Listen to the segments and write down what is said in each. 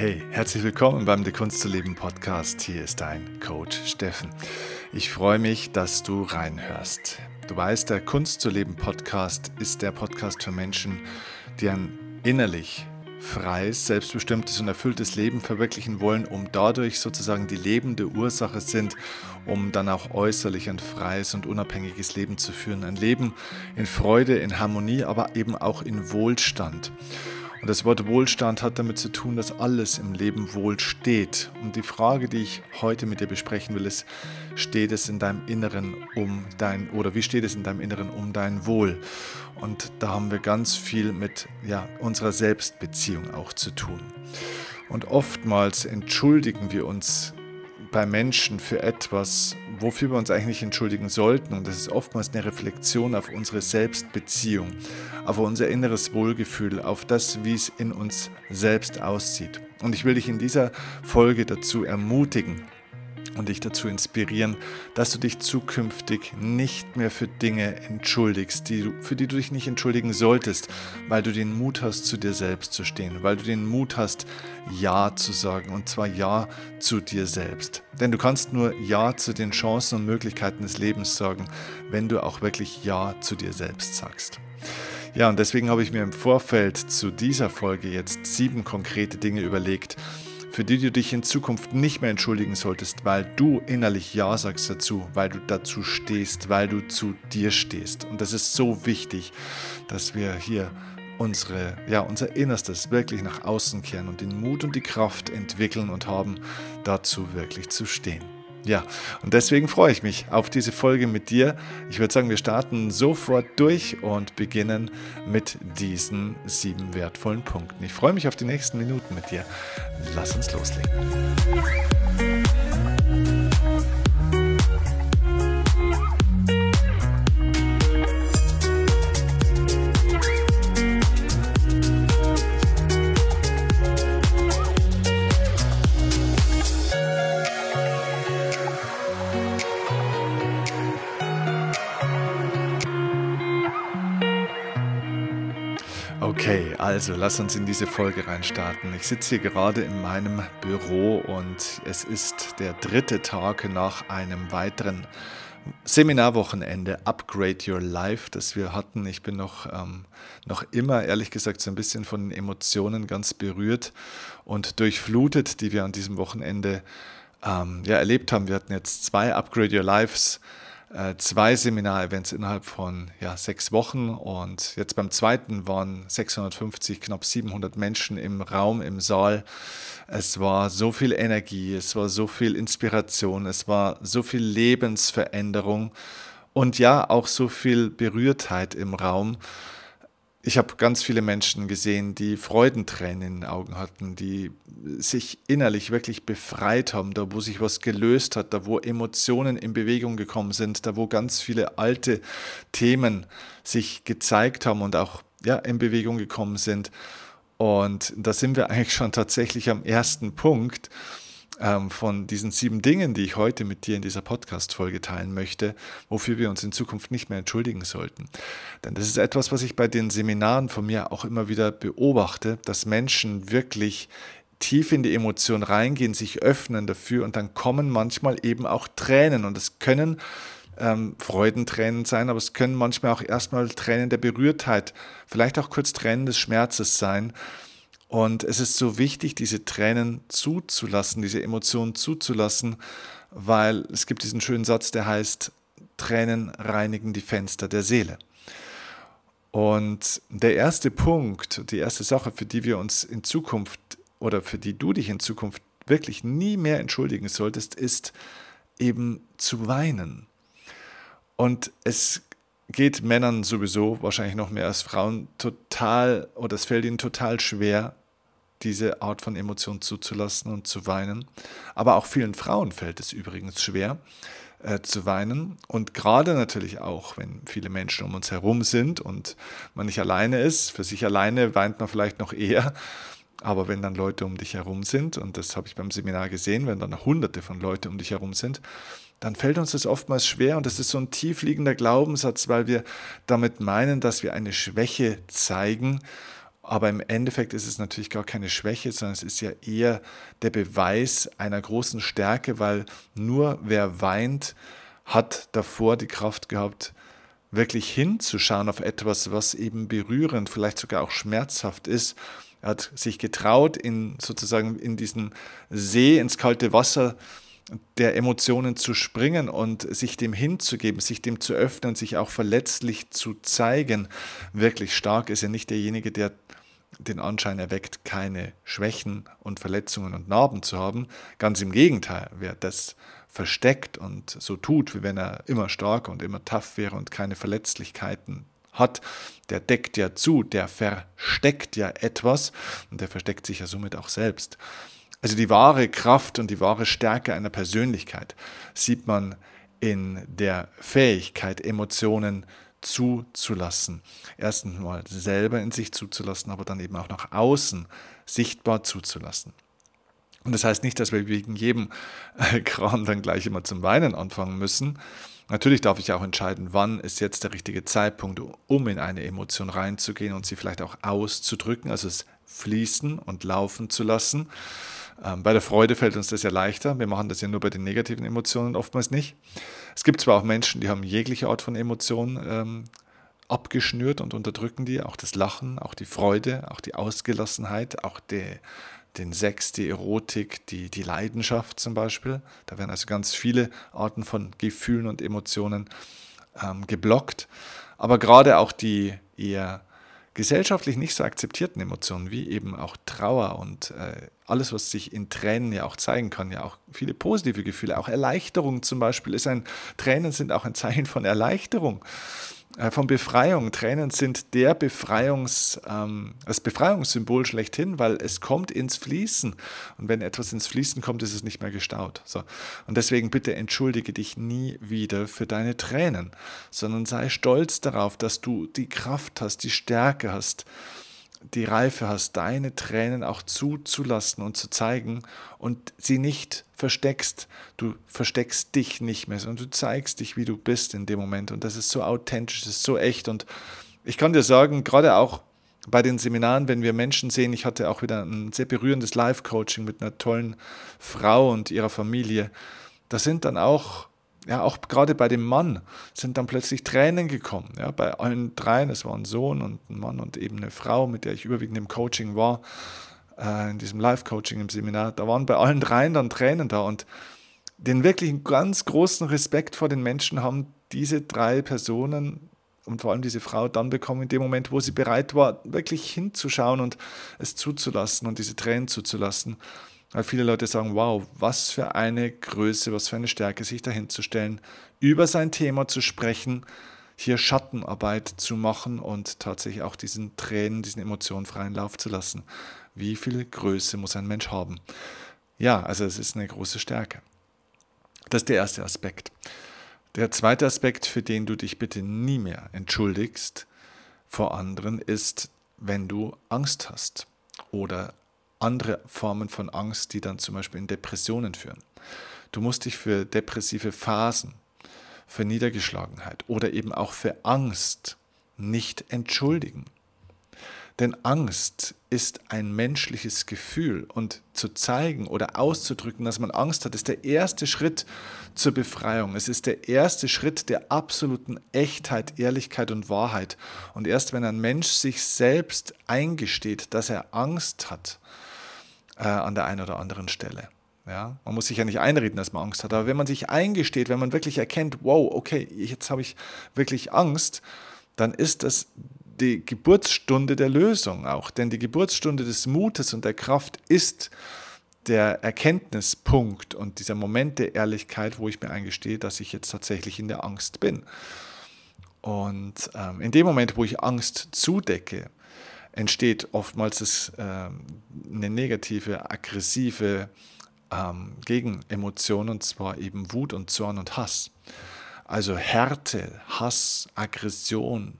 Hey, herzlich willkommen beim Die Kunst zu leben Podcast. Hier ist dein Coach Steffen. Ich freue mich, dass du reinhörst. Du weißt, der Kunst zu leben Podcast ist der Podcast für Menschen, die ein innerlich freies, selbstbestimmtes und erfülltes Leben verwirklichen wollen, um dadurch sozusagen die lebende Ursache sind, um dann auch äußerlich ein freies und unabhängiges Leben zu führen. Ein Leben in Freude, in Harmonie, aber eben auch in Wohlstand. Und das Wort Wohlstand hat damit zu tun, dass alles im Leben wohl steht. Und die Frage, die ich heute mit dir besprechen will, ist, steht es in deinem Inneren um dein, oder wie steht es in deinem Inneren um dein Wohl? Und da haben wir ganz viel mit ja, unserer Selbstbeziehung auch zu tun. Und oftmals entschuldigen wir uns bei Menschen für etwas, wofür wir uns eigentlich entschuldigen sollten. Und das ist oftmals eine Reflexion auf unsere Selbstbeziehung, auf unser inneres Wohlgefühl, auf das, wie es in uns selbst aussieht. Und ich will dich in dieser Folge dazu ermutigen, und dich dazu inspirieren, dass du dich zukünftig nicht mehr für Dinge entschuldigst, die du, für die du dich nicht entschuldigen solltest, weil du den Mut hast, zu dir selbst zu stehen, weil du den Mut hast, Ja zu sagen und zwar Ja zu dir selbst. Denn du kannst nur Ja zu den Chancen und Möglichkeiten des Lebens sagen, wenn du auch wirklich Ja zu dir selbst sagst. Ja, und deswegen habe ich mir im Vorfeld zu dieser Folge jetzt sieben konkrete Dinge überlegt, für die du dich in Zukunft nicht mehr entschuldigen solltest, weil du innerlich Ja sagst dazu, weil du dazu stehst, weil du zu dir stehst. Und das ist so wichtig, dass wir hier unsere, ja, unser Innerstes wirklich nach außen kehren und den Mut und die Kraft entwickeln und haben, dazu wirklich zu stehen. Ja, und deswegen freue ich mich auf diese Folge mit dir. Ich würde sagen, wir starten sofort durch und beginnen mit diesen sieben wertvollen Punkten. Ich freue mich auf die nächsten Minuten mit dir. Lass uns loslegen. Also lass uns in diese Folge reinstarten. Ich sitze hier gerade in meinem Büro und es ist der dritte Tag nach einem weiteren Seminarwochenende Upgrade Your Life, das wir hatten. Ich bin noch, ähm, noch immer, ehrlich gesagt, so ein bisschen von den Emotionen ganz berührt und durchflutet, die wir an diesem Wochenende ähm, ja, erlebt haben. Wir hatten jetzt zwei Upgrade Your Lives zwei Seminarevents innerhalb von ja, sechs Wochen und jetzt beim zweiten waren 650, knapp 700 Menschen im Raum, im Saal. Es war so viel Energie, es war so viel Inspiration, es war so viel Lebensveränderung und ja, auch so viel Berührtheit im Raum ich habe ganz viele Menschen gesehen, die Freudentränen in den Augen hatten, die sich innerlich wirklich befreit haben, da wo sich was gelöst hat, da wo Emotionen in Bewegung gekommen sind, da wo ganz viele alte Themen sich gezeigt haben und auch ja, in Bewegung gekommen sind. Und da sind wir eigentlich schon tatsächlich am ersten Punkt ähm, von diesen sieben Dingen, die ich heute mit dir in dieser Podcast-Folge teilen möchte, wofür wir uns in Zukunft nicht mehr entschuldigen sollten. Denn das ist etwas, was ich bei den Seminaren von mir auch immer wieder beobachte, dass Menschen wirklich tief in die Emotion reingehen, sich öffnen dafür und dann kommen manchmal eben auch Tränen und es können ähm, Freudentränen sein, aber es können manchmal auch erstmal Tränen der Berührtheit, vielleicht auch kurz Tränen des Schmerzes sein. Und es ist so wichtig, diese Tränen zuzulassen, diese Emotionen zuzulassen, weil es gibt diesen schönen Satz, der heißt, Tränen reinigen die Fenster der Seele. Und der erste Punkt, die erste Sache, für die wir uns in Zukunft oder für die du dich in Zukunft wirklich nie mehr entschuldigen solltest, ist eben zu weinen. Und es geht Männern sowieso wahrscheinlich noch mehr als Frauen total oder es fällt ihnen total schwer, diese Art von Emotion zuzulassen und zu weinen. Aber auch vielen Frauen fällt es übrigens schwer äh, zu weinen. Und gerade natürlich auch, wenn viele Menschen um uns herum sind und man nicht alleine ist, für sich alleine weint man vielleicht noch eher. Aber wenn dann Leute um dich herum sind, und das habe ich beim Seminar gesehen, wenn dann hunderte von Leuten um dich herum sind, dann fällt uns das oftmals schwer und das ist so ein tiefliegender Glaubenssatz, weil wir damit meinen, dass wir eine Schwäche zeigen Aber im Endeffekt ist es natürlich gar keine Schwäche, sondern es ist ja eher der Beweis einer großen Stärke, weil nur wer weint, hat davor die Kraft gehabt, wirklich hinzuschauen auf etwas, was eben berührend, vielleicht sogar auch schmerzhaft ist. Er hat sich getraut, in sozusagen in diesen See, ins kalte Wasser der Emotionen zu springen und sich dem hinzugeben, sich dem zu öffnen, sich auch verletzlich zu zeigen. Wirklich stark ist er nicht derjenige, der den Anschein erweckt, keine Schwächen und Verletzungen und Narben zu haben. Ganz im Gegenteil, wer das versteckt und so tut, wie wenn er immer stark und immer tough wäre und keine Verletzlichkeiten hat, der deckt ja zu, der versteckt ja etwas und der versteckt sich ja somit auch selbst. Also die wahre Kraft und die wahre Stärke einer Persönlichkeit sieht man in der Fähigkeit, Emotionen zuzulassen. Erstens mal selber in sich zuzulassen, aber dann eben auch nach außen sichtbar zuzulassen. Und das heißt nicht, dass wir wegen jedem äh, Kram dann gleich immer zum Weinen anfangen müssen. Natürlich darf ich auch entscheiden, wann ist jetzt der richtige Zeitpunkt, um in eine Emotion reinzugehen und sie vielleicht auch auszudrücken, also es fließen und laufen zu lassen. Ähm, bei der Freude fällt uns das ja leichter. Wir machen das ja nur bei den negativen Emotionen oftmals nicht. Es gibt zwar auch Menschen, die haben jegliche Art von Emotionen ähm, abgeschnürt und unterdrücken die, auch das Lachen, auch die Freude, auch die Ausgelassenheit, auch die, den Sex, die Erotik, die, die Leidenschaft zum Beispiel. Da werden also ganz viele Arten von Gefühlen und Emotionen ähm, geblockt. Aber gerade auch die eher gesellschaftlich nicht so akzeptierten Emotionen, wie eben auch Trauer und äh, alles, was sich in Tränen ja auch zeigen kann, ja auch viele positive Gefühle, auch Erleichterung zum Beispiel ist ein, Tränen sind auch ein Zeichen von Erleichterung. Äh, von Befreiung. Tränen sind der Befreiungs, ähm, das Befreiungssymbol schlechthin, weil es kommt ins Fließen. Und wenn etwas ins Fließen kommt, ist es nicht mehr gestaut. So. Und deswegen bitte entschuldige dich nie wieder für deine Tränen, sondern sei stolz darauf, dass du die Kraft hast, die Stärke hast, die Reife hast, deine Tränen auch zuzulassen und zu zeigen und sie nicht versteckst. Du versteckst dich nicht mehr, sondern du zeigst dich, wie du bist in dem Moment. Und das ist so authentisch, das ist so echt. Und ich kann dir sagen, gerade auch bei den Seminaren, wenn wir Menschen sehen, ich hatte auch wieder ein sehr berührendes Live-Coaching mit einer tollen Frau und ihrer Familie. Da sind dann auch ja, auch gerade bei dem Mann sind dann plötzlich Tränen gekommen. Ja, bei allen dreien, es war ein Sohn und ein Mann und eben eine Frau, mit der ich überwiegend im Coaching war, äh, in diesem Live-Coaching im Seminar, da waren bei allen dreien dann Tränen da und den wirklich ganz großen Respekt vor den Menschen haben diese drei Personen und vor allem diese Frau dann bekommen, in dem Moment, wo sie bereit war, wirklich hinzuschauen und es zuzulassen und diese Tränen zuzulassen. Weil viele Leute sagen, wow, was für eine Größe, was für eine Stärke, sich dahinzustellen, über sein Thema zu sprechen, hier Schattenarbeit zu machen und tatsächlich auch diesen Tränen, diesen Emotionen freien Lauf zu lassen. Wie viel Größe muss ein Mensch haben? Ja, also es ist eine große Stärke. Das ist der erste Aspekt. Der zweite Aspekt, für den du dich bitte nie mehr entschuldigst vor anderen, ist, wenn du Angst hast oder andere Formen von Angst, die dann zum Beispiel in Depressionen führen. Du musst dich für depressive Phasen, für Niedergeschlagenheit oder eben auch für Angst nicht entschuldigen. Denn Angst ist ein menschliches Gefühl und zu zeigen oder auszudrücken, dass man Angst hat, ist der erste Schritt zur Befreiung. Es ist der erste Schritt der absoluten Echtheit, Ehrlichkeit und Wahrheit. Und erst wenn ein Mensch sich selbst eingesteht, dass er Angst hat, äh, an der einen oder anderen Stelle. Ja, man muss sich ja nicht einreden, dass man Angst hat, aber wenn man sich eingesteht, wenn man wirklich erkennt, wow, okay, jetzt habe ich wirklich Angst, dann ist das die Geburtsstunde der Lösung auch. Denn die Geburtsstunde des Mutes und der Kraft ist der Erkenntnispunkt und dieser Moment der Ehrlichkeit, wo ich mir eingestehe, dass ich jetzt tatsächlich in der Angst bin. Und ähm, in dem Moment, wo ich Angst zudecke, entsteht oftmals das, äh, eine negative, aggressive ähm, Gegenemotion, und zwar eben Wut und Zorn und Hass. Also Härte, Hass, Aggression,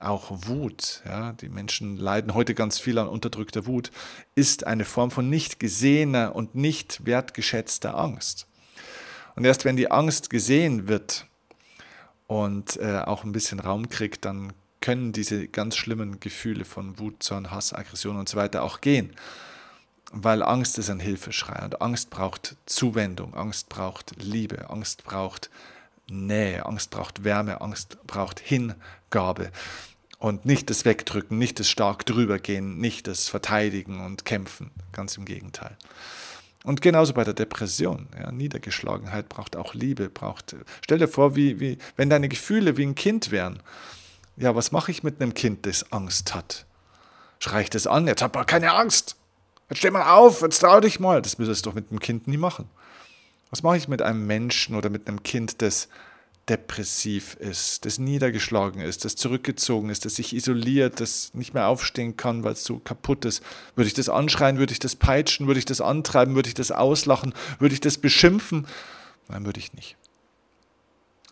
auch Wut, ja, die Menschen leiden heute ganz viel an unterdrückter Wut, ist eine Form von nicht gesehener und nicht wertgeschätzter Angst. Und erst wenn die Angst gesehen wird und äh, auch ein bisschen Raum kriegt, dann können diese ganz schlimmen Gefühle von Wut, Zorn, Hass, Aggression und so weiter auch gehen. Weil Angst ist ein Hilfeschrei und Angst braucht Zuwendung, Angst braucht Liebe, Angst braucht Nähe, Angst braucht Wärme, Angst braucht Hingabe. Und nicht das Wegdrücken, nicht das stark drübergehen, nicht das Verteidigen und Kämpfen, ganz im Gegenteil. Und genauso bei der Depression. Ja, Niedergeschlagenheit braucht auch Liebe, braucht. Stell dir vor, wie, wie, wenn deine Gefühle wie ein Kind wären. Ja, was mache ich mit einem Kind, das Angst hat? Schreie ich das an? Jetzt hab mal keine Angst. Jetzt steh mal auf, jetzt trau dich mal. Das müsstest du doch mit einem Kind nie machen. Was mache ich mit einem Menschen oder mit einem Kind, das depressiv ist, das niedergeschlagen ist, das zurückgezogen ist, das sich isoliert, das nicht mehr aufstehen kann, weil es so kaputt ist. Würde ich das anschreien, würde ich das peitschen, würde ich das antreiben, würde ich das auslachen, würde ich das beschimpfen? Nein, würde ich nicht.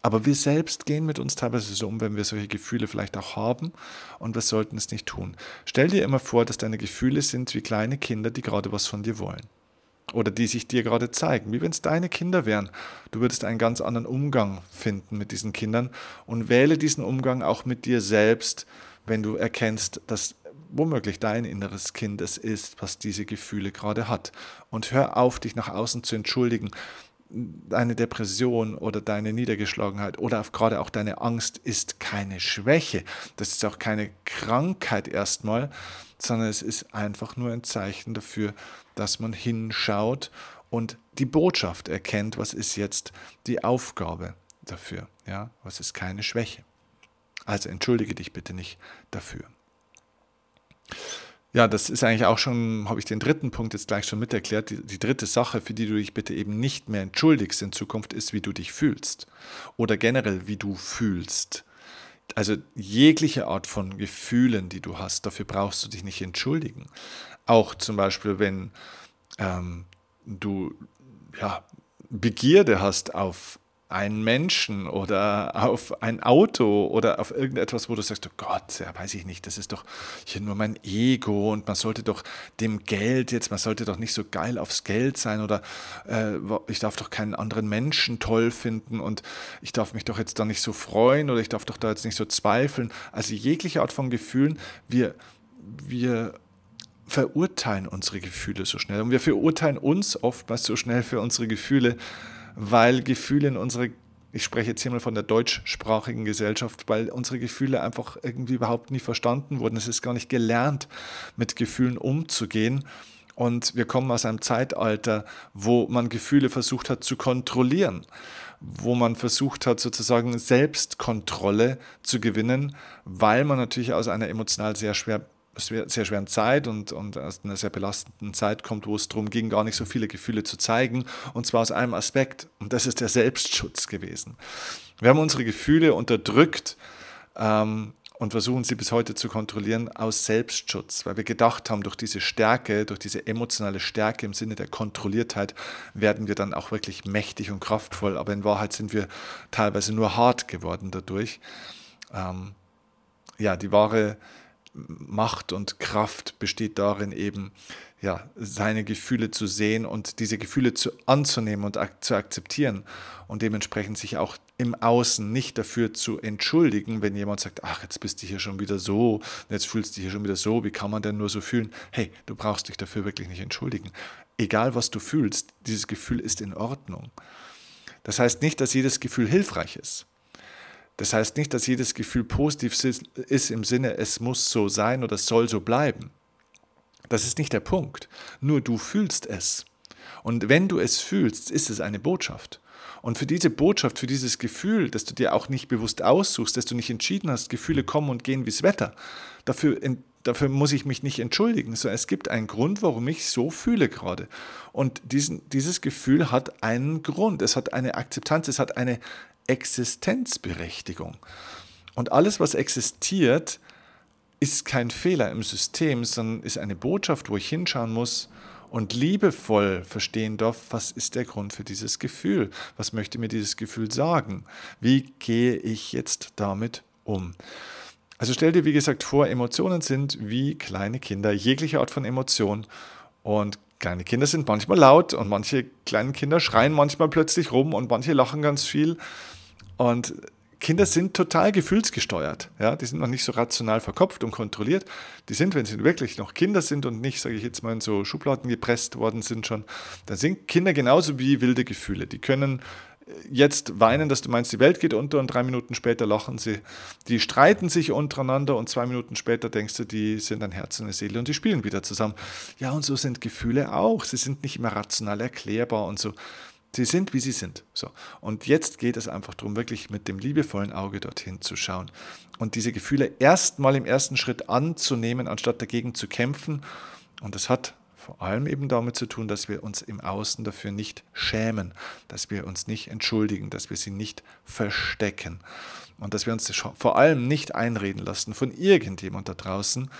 Aber wir selbst gehen mit uns teilweise so um, wenn wir solche Gefühle vielleicht auch haben und wir sollten es nicht tun. Stell dir immer vor, dass deine Gefühle sind wie kleine Kinder, die gerade was von dir wollen oder die sich dir gerade zeigen, wie wenn es deine Kinder wären. Du würdest einen ganz anderen Umgang finden mit diesen Kindern und wähle diesen Umgang auch mit dir selbst, wenn du erkennst, dass womöglich dein inneres Kind es ist, was diese Gefühle gerade hat. Und hör auf, dich nach außen zu entschuldigen. Deine Depression oder deine Niedergeschlagenheit oder gerade auch deine Angst ist keine Schwäche. Das ist auch keine Krankheit erstmal, sondern es ist einfach nur ein Zeichen dafür, dass man hinschaut und die Botschaft erkennt, was ist jetzt die Aufgabe dafür. Ja, was ist keine Schwäche. Also entschuldige dich bitte nicht dafür. Ja, das ist eigentlich auch schon, habe ich den dritten Punkt jetzt gleich schon miterklärt. Die, die, dritte Sache, für die du dich bitte eben nicht mehr entschuldigst in Zukunft, ist, wie du dich fühlst. Oder generell, wie du fühlst. Also jegliche Art von Gefühlen, die du hast, dafür brauchst du dich nicht entschuldigen. Auch zum Beispiel, wenn ähm, du ja, Begierde hast auf einen Menschen oder auf ein Auto oder auf irgendetwas, wo du sagst, oh Gott, ja, weiß ich nicht, das ist doch hier nur mein Ego und man sollte doch dem Geld jetzt, man sollte doch nicht so geil aufs Geld sein oder äh, ich darf doch keinen anderen Menschen toll finden und ich darf mich doch jetzt da nicht so freuen oder ich darf doch da jetzt nicht so zweifeln. Also jegliche Art von Gefühlen, wir, wir verurteilen unsere Gefühle so schnell. Und wir verurteilen uns oftmals so schnell für unsere Gefühle, weil Gefühle in unserer, ich spreche jetzt hier mal von der deutschsprachigen Gesellschaft, weil unsere Gefühle einfach irgendwie überhaupt nie verstanden wurden. Es ist gar nicht gelernt, mit Gefühlen umzugehen. Und wir kommen aus einem Zeitalter, wo man Gefühle versucht hat zu kontrollieren, wo man versucht hat, sozusagen Selbstkontrolle zu gewinnen, weil man natürlich aus einer emotional sehr schwer sehr schweren Zeit und, und aus einer sehr belastenden Zeit kommt, wo es darum ging, gar nicht so viele Gefühle zu zeigen. Und zwar aus einem Aspekt, und das ist der Selbstschutz gewesen. Wir haben unsere Gefühle unterdrückt ähm, und versuchen sie bis heute zu kontrollieren aus Selbstschutz, weil wir gedacht haben, durch diese Stärke, durch diese emotionale Stärke im Sinne der Kontrolliertheit werden wir dann auch wirklich mächtig und kraftvoll. Aber in Wahrheit sind wir teilweise nur hart geworden dadurch. Ähm, ja, die wahre Macht und Kraft besteht darin, eben ja, seine Gefühle zu sehen und diese Gefühle zu, anzunehmen und ak zu akzeptieren und dementsprechend sich auch im Außen nicht dafür zu entschuldigen, wenn jemand sagt, ach, jetzt bist du hier schon wieder so, jetzt fühlst du dich hier schon wieder so, wie kann man denn nur so fühlen? Hey, du brauchst dich dafür wirklich nicht entschuldigen. Egal was du fühlst, dieses Gefühl ist in Ordnung. Das heißt nicht, dass jedes Gefühl hilfreich ist. Das heißt nicht, dass jedes Gefühl positiv ist im Sinne, es muss so sein oder es soll so bleiben. Das ist nicht der Punkt. Nur du fühlst es. Und wenn du es fühlst, ist es eine Botschaft. Und für diese Botschaft, für dieses Gefühl, das du dir auch nicht bewusst aussuchst, dass du nicht entschieden hast, Gefühle kommen und gehen wie das Wetter, dafür, dafür muss ich mich nicht entschuldigen, sondern es gibt einen Grund, warum ich so fühle gerade. Und diesen, dieses Gefühl hat einen Grund, es hat eine Akzeptanz, es hat eine Existenzberechtigung. Und alles, was existiert, ist kein Fehler im System, sondern ist eine Botschaft, wo ich hinschauen muss und liebevoll verstehen darf, was ist der Grund für dieses Gefühl? Was möchte mir dieses Gefühl sagen? Wie gehe ich jetzt damit um? Also stell dir, wie gesagt, vor, Emotionen sind wie kleine Kinder, jegliche Art von Emotion. Und kleine Kinder sind manchmal laut und manche kleinen Kinder schreien manchmal plötzlich rum und manche lachen ganz viel. Und Kinder sind total gefühlsgesteuert. Ja? Die sind noch nicht so rational verkopft und kontrolliert. Die sind, wenn sie wirklich noch Kinder sind und nicht, sage ich jetzt mal, in so Schubladen gepresst worden sind schon, dann sind Kinder genauso wie wilde Gefühle. Die können jetzt weinen, dass du meinst, die Welt geht unter und drei Minuten später lachen sie. Die streiten sich untereinander und zwei Minuten später denkst du, die sind ein Herz und eine Seele und die spielen wieder zusammen. Ja, und so sind Gefühle auch. Sie sind nicht immer rational erklärbar und so. Sie sind, wie sie sind. So. Und jetzt geht es einfach darum, wirklich mit dem liebevollen Auge dorthin zu schauen und diese Gefühle erstmal im ersten Schritt anzunehmen, anstatt dagegen zu kämpfen. Und das hat vor allem eben damit zu tun, dass wir uns im Außen dafür nicht schämen, dass wir uns nicht entschuldigen, dass wir sie nicht verstecken und dass wir uns vor allem nicht einreden lassen von irgendjemand da draußen,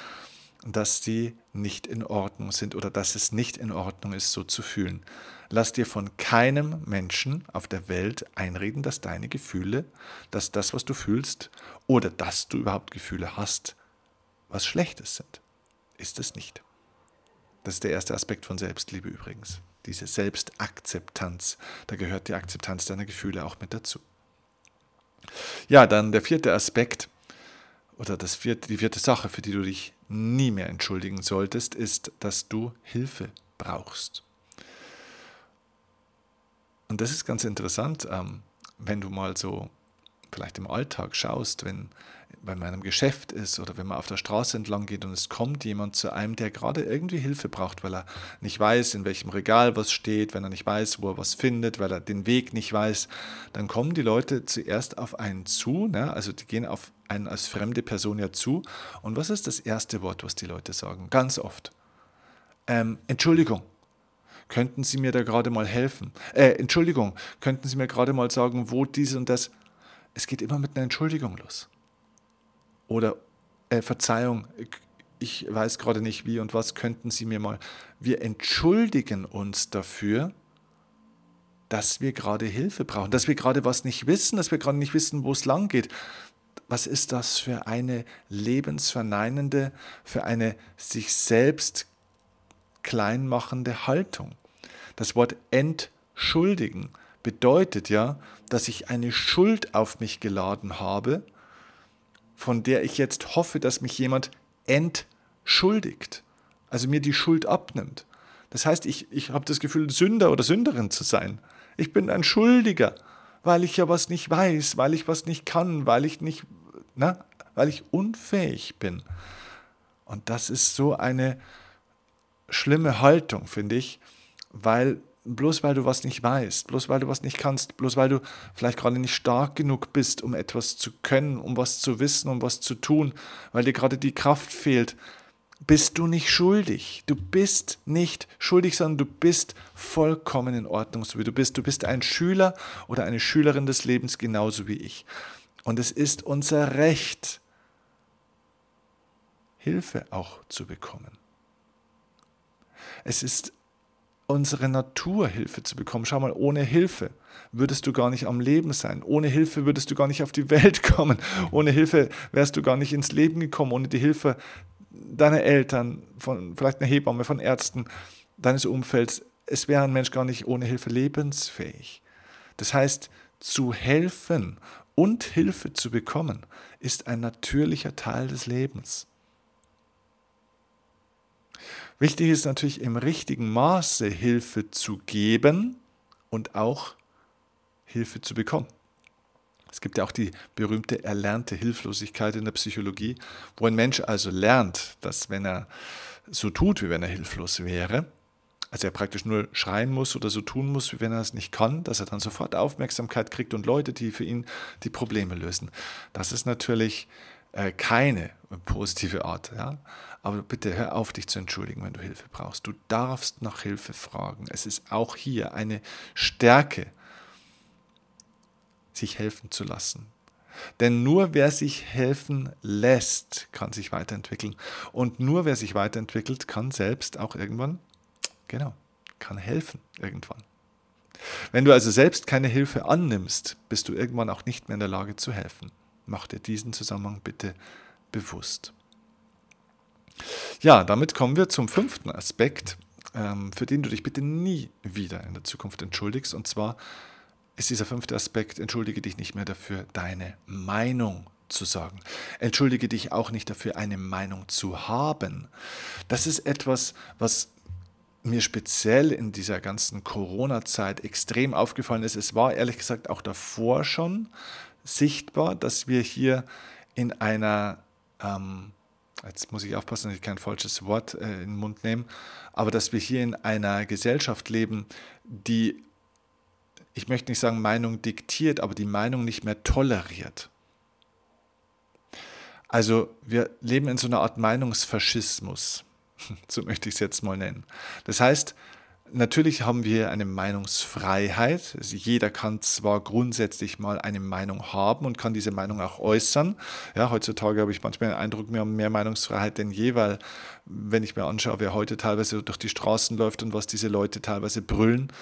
dass sie nicht in Ordnung sind oder dass es nicht in Ordnung ist, so zu fühlen. Lass dir von keinem Menschen auf der Welt einreden, dass deine Gefühle, dass das, was du fühlst oder dass du überhaupt Gefühle hast, was Schlechtes sind. Ist es nicht. Das ist der erste Aspekt von Selbstliebe übrigens. Diese Selbstakzeptanz. Da gehört die Akzeptanz deiner Gefühle auch mit dazu. Ja, dann der vierte Aspekt oder das vierte, die vierte Sache, für die du dich nie mehr entschuldigen solltest, ist, dass du Hilfe brauchst. Und das ist ganz interessant, ähm, wenn du mal so vielleicht im Alltag schaust, wenn bei meinem Geschäft ist oder wenn man auf der Straße entlang geht und es kommt jemand zu einem, der gerade irgendwie Hilfe braucht, weil er nicht weiß, in welchem Regal was steht, wenn er nicht weiß, wo er was findet, weil er den Weg nicht weiß, dann kommen die Leute zuerst auf einen zu, ne? also die gehen auf einen als fremde Person ja zu. Und was ist das erste Wort, was die Leute sagen? Ganz oft. Ähm, Entschuldigung. Könnten Sie mir da gerade mal helfen? Äh, Entschuldigung, könnten Sie mir gerade mal sagen, wo dies und das. Es geht immer mit einer Entschuldigung los. Oder äh, Verzeihung, ich weiß gerade nicht wie und was, könnten Sie mir mal. Wir entschuldigen uns dafür, dass wir gerade Hilfe brauchen, dass wir gerade was nicht wissen, dass wir gerade nicht wissen, wo es lang geht. Was ist das für eine lebensverneinende, für eine sich selbst kleinmachende Haltung? Das Wort entschuldigen bedeutet ja, dass ich eine Schuld auf mich geladen habe, von der ich jetzt hoffe, dass mich jemand entschuldigt, also mir die Schuld abnimmt. Das heißt, ich, ich habe das Gefühl, Sünder oder Sünderin zu sein. Ich bin ein Schuldiger, weil ich ja was nicht weiß, weil ich was nicht kann, weil ich nicht, na, weil ich unfähig bin. Und das ist so eine schlimme Haltung, finde ich, weil bloß weil du was nicht weißt, bloß weil du was nicht kannst, bloß weil du vielleicht gerade nicht stark genug bist, um etwas zu können, um was zu wissen, um was zu tun, weil dir gerade die Kraft fehlt, bist du nicht schuldig. Du bist nicht schuldig, sondern du bist vollkommen in Ordnung, so wie du bist. Du bist ein Schüler oder eine Schülerin des Lebens genauso wie ich. Und es ist unser Recht, Hilfe auch zu bekommen. Es ist unsere Natur Hilfe zu bekommen. Schau mal, ohne Hilfe würdest du gar nicht am Leben sein. Ohne Hilfe würdest du gar nicht auf die Welt kommen. Ohne Hilfe wärst du gar nicht ins Leben gekommen. Ohne die Hilfe deiner Eltern, von vielleicht einer Hebamme, von Ärzten, deines Umfelds. Es wäre ein Mensch gar nicht ohne Hilfe lebensfähig. Das heißt, zu helfen und Hilfe zu bekommen, ist ein natürlicher Teil des Lebens. Wichtig ist natürlich im richtigen Maße Hilfe zu geben und auch Hilfe zu bekommen. Es gibt ja auch die berühmte erlernte Hilflosigkeit in der Psychologie, wo ein Mensch also lernt, dass wenn er so tut, wie wenn er hilflos wäre, also er praktisch nur schreien muss oder so tun muss, wie wenn er es nicht kann, dass er dann sofort Aufmerksamkeit kriegt und Leute, die für ihn die Probleme lösen. Das ist natürlich äh, keine positive Art. Ja? Aber bitte hör auf, dich zu entschuldigen, wenn du Hilfe brauchst. Du darfst nach Hilfe fragen. Es ist auch hier eine Stärke, sich helfen zu lassen. Denn nur wer sich helfen lässt, kann sich weiterentwickeln. Und nur wer sich weiterentwickelt, kann selbst auch irgendwann, genau, kann helfen irgendwann. Wenn du also selbst keine Hilfe annimmst, bist du irgendwann auch nicht mehr in der Lage zu helfen. Mach dir diesen Zusammenhang bitte bewusst. Ja, damit kommen wir zum fünften Aspekt, ähm, für den du dich bitte nie wieder in der Zukunft entschuldigst, und zwar ist dieser fünfte Aspekt, entschuldige dich nicht mehr dafür, deine Meinung zu sagen. Entschuldige dich auch nicht dafür, eine Meinung zu haben. Das ist etwas, was mir speziell in dieser ganzen Corona-Zeit extrem aufgefallen ist. Es war ehrlich gesagt auch davor schon sichtbar, dass wir hier in einer, ähm, jetzt muss ich aufpassen, dass ich kein falsches Wort äh, in den Mund nehme, aber dass wir hier in einer Gesellschaft leben, die, ich möchte nicht sagen Meinung diktiert, aber die Meinung nicht mehr toleriert. Also wir leben in so einer Art Meinungsfaschismus, so möchte ich es jetzt mal nennen. Das heißt, natürlich haben wir eine Meinungsfreiheit. Also jeder kann zwar grundsätzlich mal eine Meinung haben und kann diese Meinung auch äußern. Ja, heutzutage habe ich manchmal den Eindruck, wir haben mehr Meinungsfreiheit denn je, weil wenn ich mir anschaue, wer heute teilweise durch die Straßen läuft und was diese Leute teilweise brüllen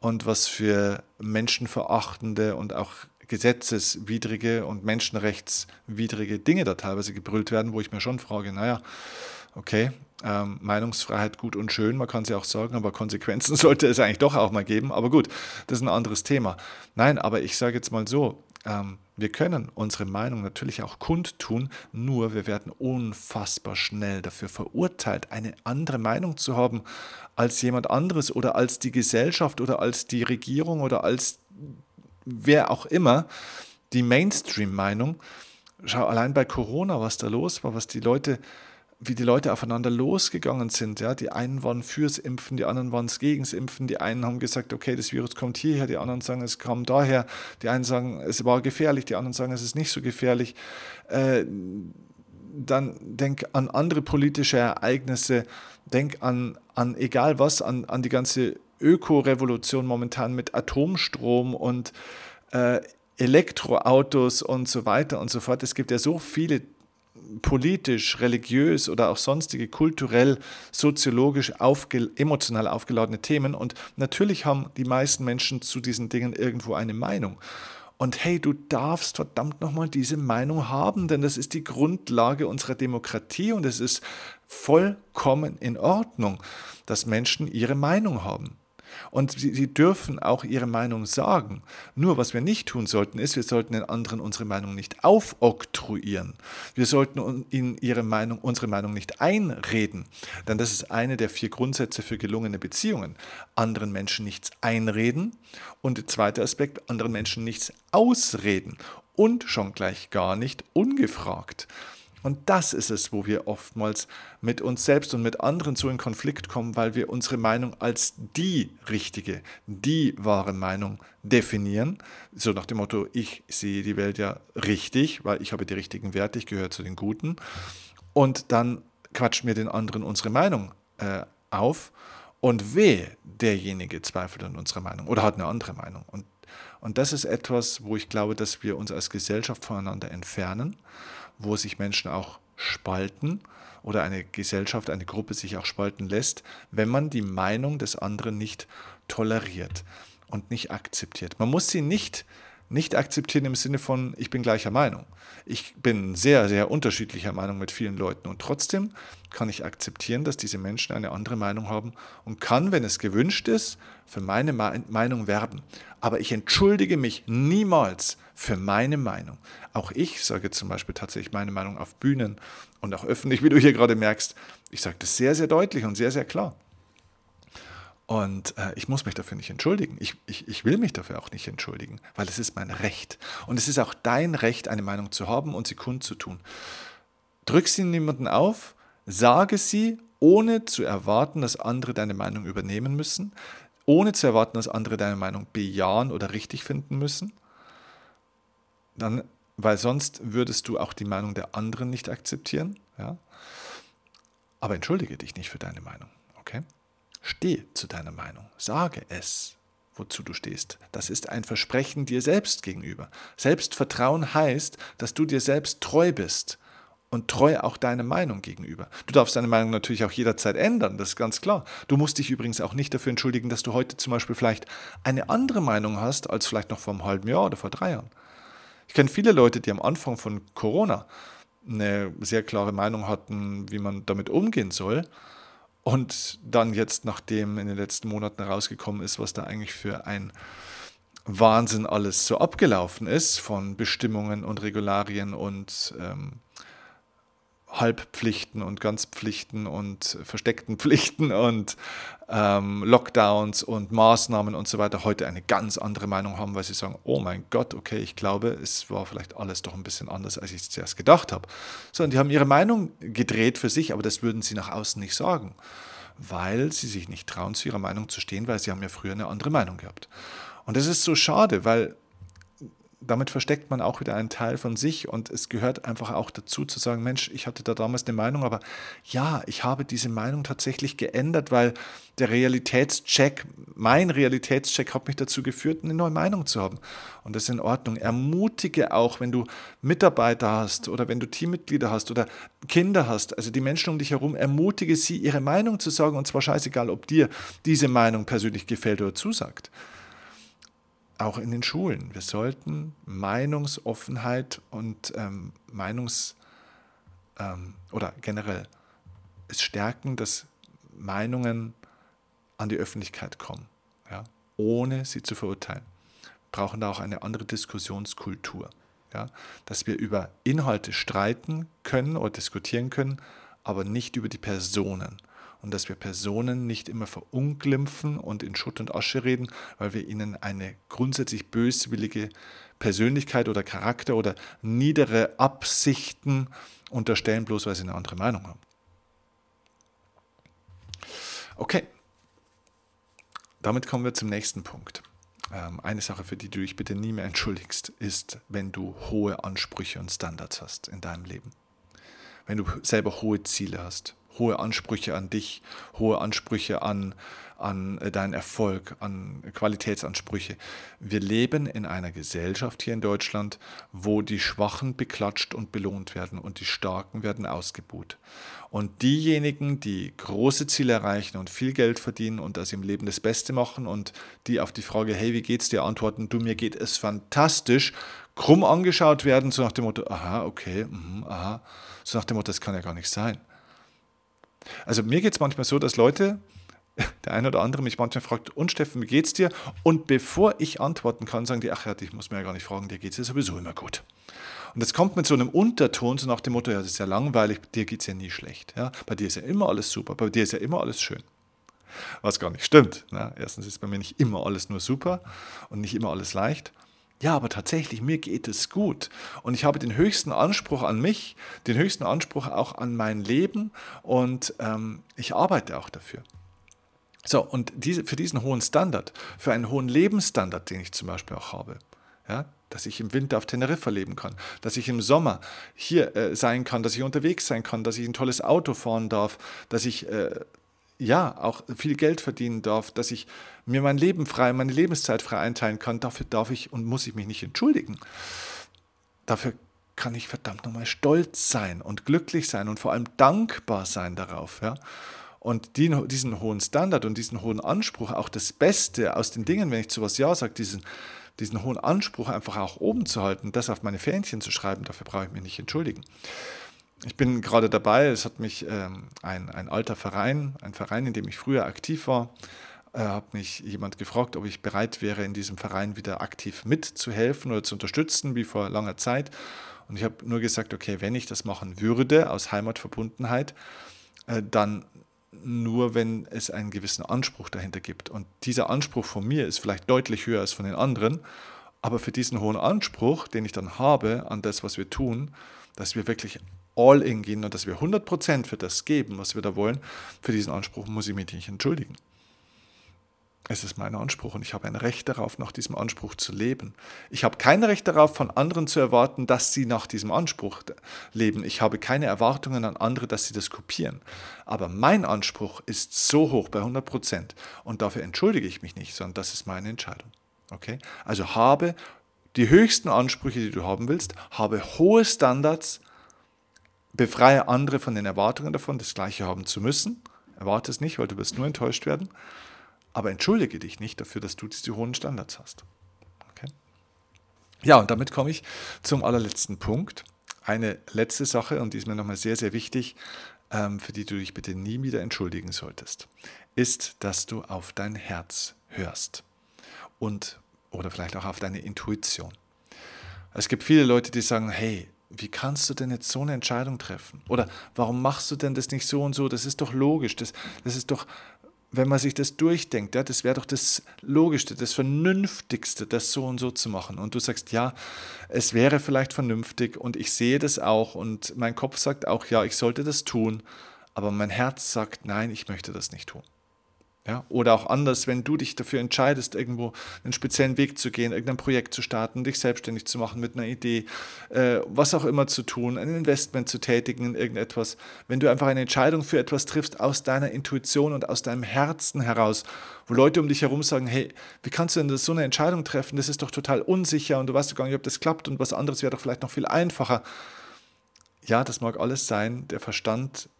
und was für menschenverachtende und auch gesetzeswidrige und menschenrechtswidrige Dinge da teilweise gebrüllt werden, wo ich mir schon frage, naja, okay, ähm, Meinungsfreiheit gut und schön, man kann sie auch sagen, aber Konsequenzen sollte es eigentlich doch auch mal geben. Aber gut, das ist ein anderes Thema. Nein, aber ich sage jetzt mal so, ähm, wir können unsere Meinung natürlich auch kundtun, nur wir werden unfassbar schnell dafür verurteilt, eine andere Meinung zu haben als jemand anderes oder als die Gesellschaft oder als die Regierung oder als wer auch immer, die Mainstream-Meinung. Schau allein bei Corona, was da los war, was die Leute, wie die Leute aufeinander losgegangen sind. Ja, die einen waren fürs Impfen, die anderen waren gegens Impfen. Die einen haben gesagt, okay, das Virus kommt hierher, die anderen sagen, es kam daher. Die einen sagen, es war gefährlich, die anderen sagen, es ist nicht so gefährlich. Äh, dann denk an andere politische Ereignisse, denk an, an egal was, an, an die ganze Ökorevolution momentan mit Atomstrom und äh, Elektroautos und so weiter und so fort. Es gibt ja so viele politisch, religiös oder auch sonstige kulturell, soziologisch, aufge emotional aufgeladene Themen. Und natürlich haben die meisten Menschen zu diesen Dingen irgendwo eine Meinung. Und hey, du darfst verdammt nochmal diese Meinung haben, denn das ist die Grundlage unserer Demokratie und es ist vollkommen in Ordnung, dass Menschen ihre Meinung haben. Und sie, sie, dürfen auch ihre Meinung sagen. Nur was wir nicht tun sollten, ist, wir sollten den anderen unsere Meinung nicht aufoktroyieren. Wir sollten ihnen ihre Meinung, unsere Meinung nicht einreden. Denn das ist eine der vier Grundsätze für gelungene Beziehungen. Anderen Menschen nichts einreden. Und der zweite Aspekt, anderen Menschen nichts ausreden. Und schon gleich gar nicht ungefragt. Und das ist es, wo wir oftmals mit uns selbst und mit anderen so in Konflikt kommen, weil wir unsere Meinung als die richtige, die wahre Meinung definieren. So nach dem Motto, ich sehe die Welt ja richtig, weil ich habe die richtigen Werte, ich gehöre zu den Guten. Und dann quatschen wir den anderen unsere Meinung äh, auf. Und wehe, derjenige zweifelt an unserer Meinung oder hat eine andere Meinung. Und, und das ist etwas, wo ich glaube, dass wir uns als Gesellschaft voneinander entfernen wo sich Menschen auch spalten oder eine Gesellschaft, eine Gruppe sich auch spalten lässt, wenn man die Meinung des anderen nicht toleriert und nicht akzeptiert. Man muss sie nicht, nicht akzeptieren im Sinne von, ich bin gleicher Meinung. Ich bin sehr, sehr unterschiedlicher Meinung mit vielen Leuten und trotzdem kann ich akzeptieren, dass diese Menschen eine andere Meinung haben und kann, wenn es gewünscht ist, für meine Meinung werben. Aber ich entschuldige mich niemals für meine Meinung. Auch ich sage zum Beispiel tatsächlich meine Meinung auf Bühnen und auch öffentlich, wie du hier gerade merkst. Ich sage das sehr, sehr deutlich und sehr, sehr klar. Und äh, ich muss mich dafür nicht entschuldigen. Ich, ich, ich will mich dafür auch nicht entschuldigen, weil es ist mein Recht. Und es ist auch dein Recht, eine Meinung zu haben und sie kundzutun. Drück sie niemanden auf, sage sie, ohne zu erwarten, dass andere deine Meinung übernehmen müssen, ohne zu erwarten, dass andere deine Meinung bejahen oder richtig finden müssen dann, weil sonst würdest du auch die Meinung der anderen nicht akzeptieren. Ja? Aber entschuldige dich nicht für deine Meinung. Okay? Steh zu deiner Meinung. Sage es, wozu du stehst. Das ist ein Versprechen dir selbst gegenüber. Selbstvertrauen heißt, dass du dir selbst treu bist und treu auch deine Meinung gegenüber. Du darfst deine Meinung natürlich auch jederzeit ändern, das ist ganz klar. Du musst dich übrigens auch nicht dafür entschuldigen, dass du heute zum Beispiel vielleicht eine andere Meinung hast als vielleicht noch vor einem halben Jahr oder vor drei Jahren. Ich kenne viele Leute, die am Anfang von Corona eine sehr klare Meinung hatten, wie man damit umgehen soll. Und dann jetzt, nachdem in den letzten Monaten herausgekommen ist, was da eigentlich für ein Wahnsinn alles so abgelaufen ist von Bestimmungen und Regularien und ähm, Halbpflichten und Ganzpflichten und versteckten Pflichten und ähm, Lockdowns und Maßnahmen und so weiter heute eine ganz andere Meinung haben, weil sie sagen, oh mein Gott, okay, ich glaube, es war vielleicht alles doch ein bisschen anders, als ich es zuerst gedacht habe. So, und die haben ihre Meinung gedreht für sich, aber das würden sie nach außen nicht sagen, weil sie sich nicht trauen, zu ihrer Meinung zu stehen, weil sie haben ja früher eine andere Meinung gehabt. Und das ist so schade, weil damit versteckt man auch wieder einen Teil von sich und es gehört einfach auch dazu zu sagen, Mensch, ich hatte da damals eine Meinung, aber ja, ich habe diese Meinung tatsächlich geändert, weil der Realitätscheck, mein Realitätscheck hat mich dazu geführt, eine neue Meinung zu haben. Und das ist in Ordnung. Ermutige auch, wenn du Mitarbeiter hast oder wenn du Teammitglieder hast oder Kinder hast, also die Menschen um dich herum, ermutige sie, ihre Meinung zu sagen und zwar scheißegal, ob dir diese Meinung persönlich gefällt oder zusagt auch in den Schulen. Wir sollten Meinungsoffenheit und ähm, Meinungs- ähm, oder generell es stärken, dass Meinungen an die Öffentlichkeit kommen, ja, ohne sie zu verurteilen. Wir brauchen da auch eine andere Diskussionskultur, ja, dass wir über Inhalte streiten können oder diskutieren können, aber nicht über die Personen und dass wir Personen nicht immer verunglimpfen und in Schutt und Asche reden, weil wir ihnen eine grundsätzlich böswillige Persönlichkeit oder Charakter oder niedere Absichten unterstellen, bloß weil sie eine andere Meinung haben. Okay, damit kommen wir zum nächsten Punkt. Ähm, eine Sache, für die du dich bitte nie mehr entschuldigst, ist, wenn du hohe Ansprüche und Standards hast in deinem Leben. Wenn du selber hohe Ziele hast hohe Ansprüche an dich, hohe Ansprüche an, an äh, deinen Erfolg, an Qualitätsansprüche. Wir leben in einer Gesellschaft hier in Deutschland, wo die Schwachen beklatscht und belohnt werden und die Starken werden ausgebuht. Und diejenigen, die große Ziele erreichen und viel Geld verdienen und das im Leben das Beste machen und die auf die Frage, hey, wie geht's dir, antworten, du, mir geht es fantastisch, krumm angeschaut werden, so nach dem Motto, aha, okay, mh, aha, so nach dem Motto, das kann ja gar nicht sein. Also mir geht es manchmal so, dass Leute, der eine oder andere mich manchmal fragt, und Steffen, wie geht's dir? Und bevor ich antworten kann, sagen die, ach ja, ich muss mir ja gar nicht fragen, dir geht es ja sowieso immer gut. Und das kommt mit so einem Unterton, so nach dem Motto, ja, das ist ja langweilig, dir geht es ja nie schlecht. Ja? Bei dir ist ja immer alles super, bei dir ist ja immer alles schön. Was gar nicht stimmt. Ne? Erstens ist bei mir nicht immer alles nur super und nicht immer alles leicht. Ja, aber tatsächlich, mir geht es gut. Und ich habe den höchsten Anspruch an mich, den höchsten Anspruch auch an mein Leben und ähm, ich arbeite auch dafür. So, und diese, für diesen hohen Standard, für einen hohen Lebensstandard, den ich zum Beispiel auch habe, ja, dass ich im Winter auf Teneriffa leben kann, dass ich im Sommer hier äh, sein kann, dass ich unterwegs sein kann, dass ich ein tolles Auto fahren darf, dass ich äh, ja, auch viel Geld verdienen darf, dass ich mir mein Leben frei, meine Lebenszeit frei einteilen kann, dafür darf ich und muss ich mich nicht entschuldigen. Dafür kann ich verdammt nochmal stolz sein und glücklich sein und vor allem dankbar sein darauf. Ja? Und die, diesen hohen Standard und diesen hohen Anspruch, auch das Beste aus den Dingen, wenn ich zu was Ja sage, diesen, diesen hohen Anspruch einfach auch oben zu halten, das auf meine Fähnchen zu schreiben, dafür brauche ich mich nicht entschuldigen ich bin gerade dabei, es hat mich ähm, ein, ein alter Verein, ein Verein, in dem ich früher aktiv war, äh, hat mich jemand gefragt, ob ich bereit wäre, in diesem Verein wieder aktiv mitzuhelfen oder zu unterstützen, wie vor langer Zeit. Und ich habe nur gesagt, okay, wenn ich das machen würde aus Heimatverbundenheit, äh, dann nur, wenn es einen gewissen Anspruch dahinter gibt. Und dieser Anspruch von mir ist vielleicht deutlich höher als von den anderen, aber für diesen hohen Anspruch, den ich dann habe an das, was wir tun, dass wir wirklich all in gehen und dass wir 100% für das geben, was wir da wollen, für diesen Anspruch muss ich mich nicht entschuldigen. Es ist mein Anspruch und ich habe ein Recht darauf, nach diesem Anspruch zu leben. Ich habe kein Recht darauf, von anderen zu erwarten, dass sie nach diesem Anspruch leben. Ich habe keine Erwartungen an andere, dass sie das kopieren. Aber mein Anspruch ist so hoch bei 100 Prozent und dafür entschuldige ich mich nicht, sondern das ist meine Entscheidung. Okay? Also habe die höchsten Ansprüche, die du haben willst, habe hohe Standards, befreie andere von den Erwartungen davon, das Gleiche haben zu müssen. Erwarte es nicht, weil du wirst nur enttäuscht werden. Aber entschuldige dich nicht dafür, dass du diese hohen Standards hast. Okay? Ja, und damit komme ich zum allerletzten Punkt. Eine letzte Sache, und die ist mir nochmal sehr, sehr wichtig, ähm, für die du dich bitte nie wieder entschuldigen solltest, ist, dass du auf dein Herz hörst und oder vielleicht auch auf deine Intuition. Es gibt viele Leute, die sagen, hey, wie kannst du denn jetzt so eine Entscheidung treffen? Oder warum machst du denn das nicht so und so? Das ist doch logisch, das, das ist doch, wenn man sich das durchdenkt, ja, das wäre doch das Logischste, das Vernünftigste, das so und so zu machen. Und du sagst, ja, es wäre vielleicht vernünftig und ich sehe das auch und mein Kopf sagt auch, ja, ich sollte das tun, aber mein Herz sagt, nein, ich möchte das nicht tun. Ja, oder auch anders, wenn du dich dafür entscheidest, irgendwo einen speziellen Weg zu gehen, irgendein Projekt zu starten, dich selbstständig zu machen mit einer Idee, äh, was auch immer zu tun, ein Investment zu tätigen in irgendetwas. Wenn du einfach eine Entscheidung für etwas triffst aus deiner Intuition und aus deinem Herzen heraus, wo Leute um dich herum sagen, hey, wie kannst du denn so eine Entscheidung treffen? Das ist doch total unsicher und du weißt gar nicht, ob das klappt und was anderes wäre doch vielleicht noch viel einfacher. Ja, das mag alles sein. Der Verstand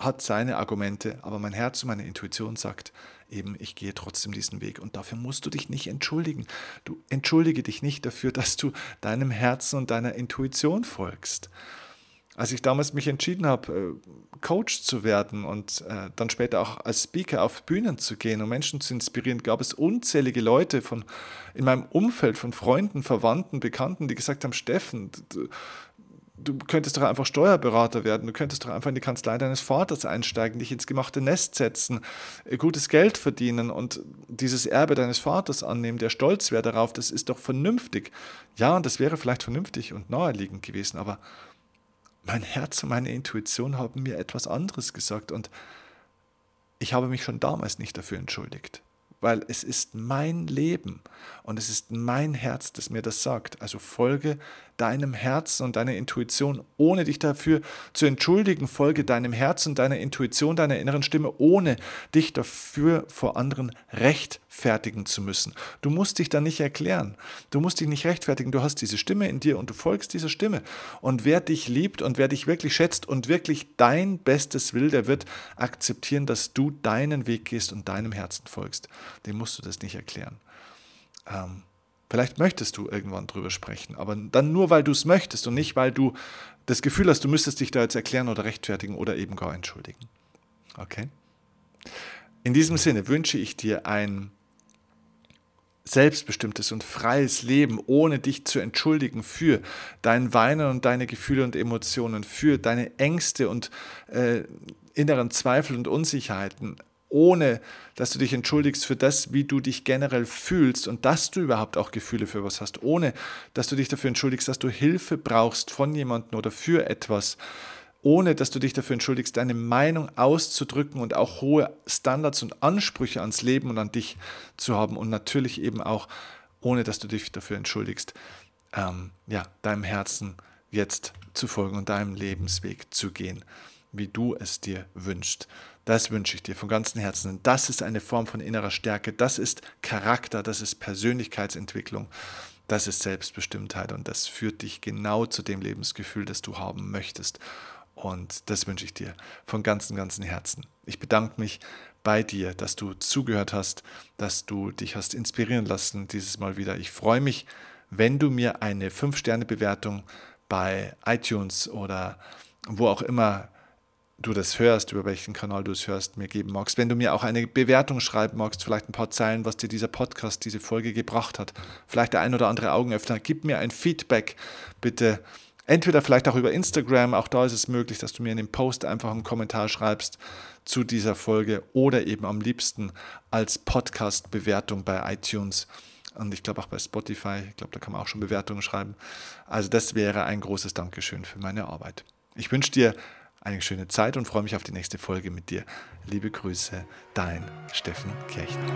hat seine Argumente, aber mein Herz und meine Intuition sagt eben, ich gehe trotzdem diesen Weg. Und dafür musst du dich nicht entschuldigen. Du entschuldige dich nicht dafür, dass du deinem Herzen und deiner Intuition folgst. Als ich damals mich entschieden habe, äh, Coach zu werden und äh, dann später auch als Speaker auf Bühnen zu gehen und Menschen zu inspirieren, gab es unzählige Leute von in meinem Umfeld, von Freunden, Verwandten, Bekannten, die gesagt haben, Steffen, du könntest doch einfach Steuerberater werden, du könntest doch einfach in die Kanzlei deines Vaters einsteigen, dich ins gemachte Nest setzen, äh, gutes Geld verdienen und dieses Erbe deines Vaters annehmen, der stolz wäre darauf, das ist doch vernünftig. Ja, und das wäre vielleicht vernünftig und naheliegend gewesen, aber mein Herz und meine Intuition haben mir etwas anderes gesagt und ich habe mich schon damals nicht dafür entschuldigt weil es ist mein Leben und es ist mein Herz, das mir das sagt. Also folge deinem Herzen und deiner Intuition, ohne dich dafür zu entschuldigen. Folge deinem Herzen, deiner Intuition, deiner inneren Stimme, ohne dich dafür vor anderen rechtfertigen zu müssen. Du musst dich da nicht erklären. Du musst dich nicht rechtfertigen. Du hast diese Stimme in dir und du folgst dieser Stimme. Und wer dich liebt und wer dich wirklich schätzt und wirklich dein Bestes will, der wird akzeptieren, dass du deinen Weg gehst und deinem Herzen folgst. Dem musst du das nicht erklären. Ähm, Vielleicht möchtest du irgendwann drüber sprechen, aber dann nur, weil du es möchtest und nicht, weil du das Gefühl hast, du müsstest dich da jetzt erklären oder rechtfertigen oder eben gar entschuldigen. Okay? In diesem Sinne wünsche ich dir ein selbstbestimmtes und freies Leben, ohne dich zu entschuldigen für dein Weinen und deine Gefühle und Emotionen, für deine Ängste und äh, inneren Zweifel und Unsicherheiten, ohne dass du dich entschuldigst für das, wie du dich generell fühlst und dass du überhaupt auch Gefühle für was hast, ohne dass du dich dafür entschuldigst, dass du Hilfe brauchst von jemandem oder für etwas, ohne dass du dich dafür entschuldigst, deine Meinung auszudrücken und auch hohe Standards und Ansprüche ans Leben und an dich zu haben und natürlich eben auch, ohne dass du dich dafür entschuldigst, ähm, ja, deinem Herzen jetzt zu folgen und deinem Lebensweg zu gehen, wie du es dir wünschst. Das wünsche ich dir von ganzem Herzen. das ist eine Form von innerer Stärke. Das ist Charakter, das ist Persönlichkeitsentwicklung, das ist Selbstbestimmtheit und das führt dich genau zu dem Lebensgefühl, das du haben möchtest. Und das wünsche ich dir von ganzem, ganzem Herzen. Ich bedanke mich bei dir, dass du zugehört hast, dass du dich hast inspirieren lassen dieses Mal wieder. Ich freue mich, wenn du mir eine 5-Sterne-Bewertung bei iTunes oder wo auch immer du das hörst, über welchen Kanal du es hörst, mir geben magst. Wenn du mir auch eine Bewertung schreiben magst, vielleicht ein paar Zeilen, was dir dieser Podcast, diese Folge gebracht hat, vielleicht der ein oder andere Augenöffner, gib mir ein Feedback bitte. Entweder vielleicht auch über Instagram, auch da ist es möglich, dass du mir in dem Post einfach einen Kommentar schreibst zu dieser Folge oder eben am liebsten als Podcast-Bewertung bei iTunes und ich glaube auch bei Spotify. Ich glaube, da kann man auch schon Bewertungen schreiben. Also das wäre ein großes Dankeschön für meine Arbeit. Ich wünsche dir eine schöne Zeit und freue mich auf die nächste Folge mit dir. Liebe Grüße, dein Steffen Kirchner.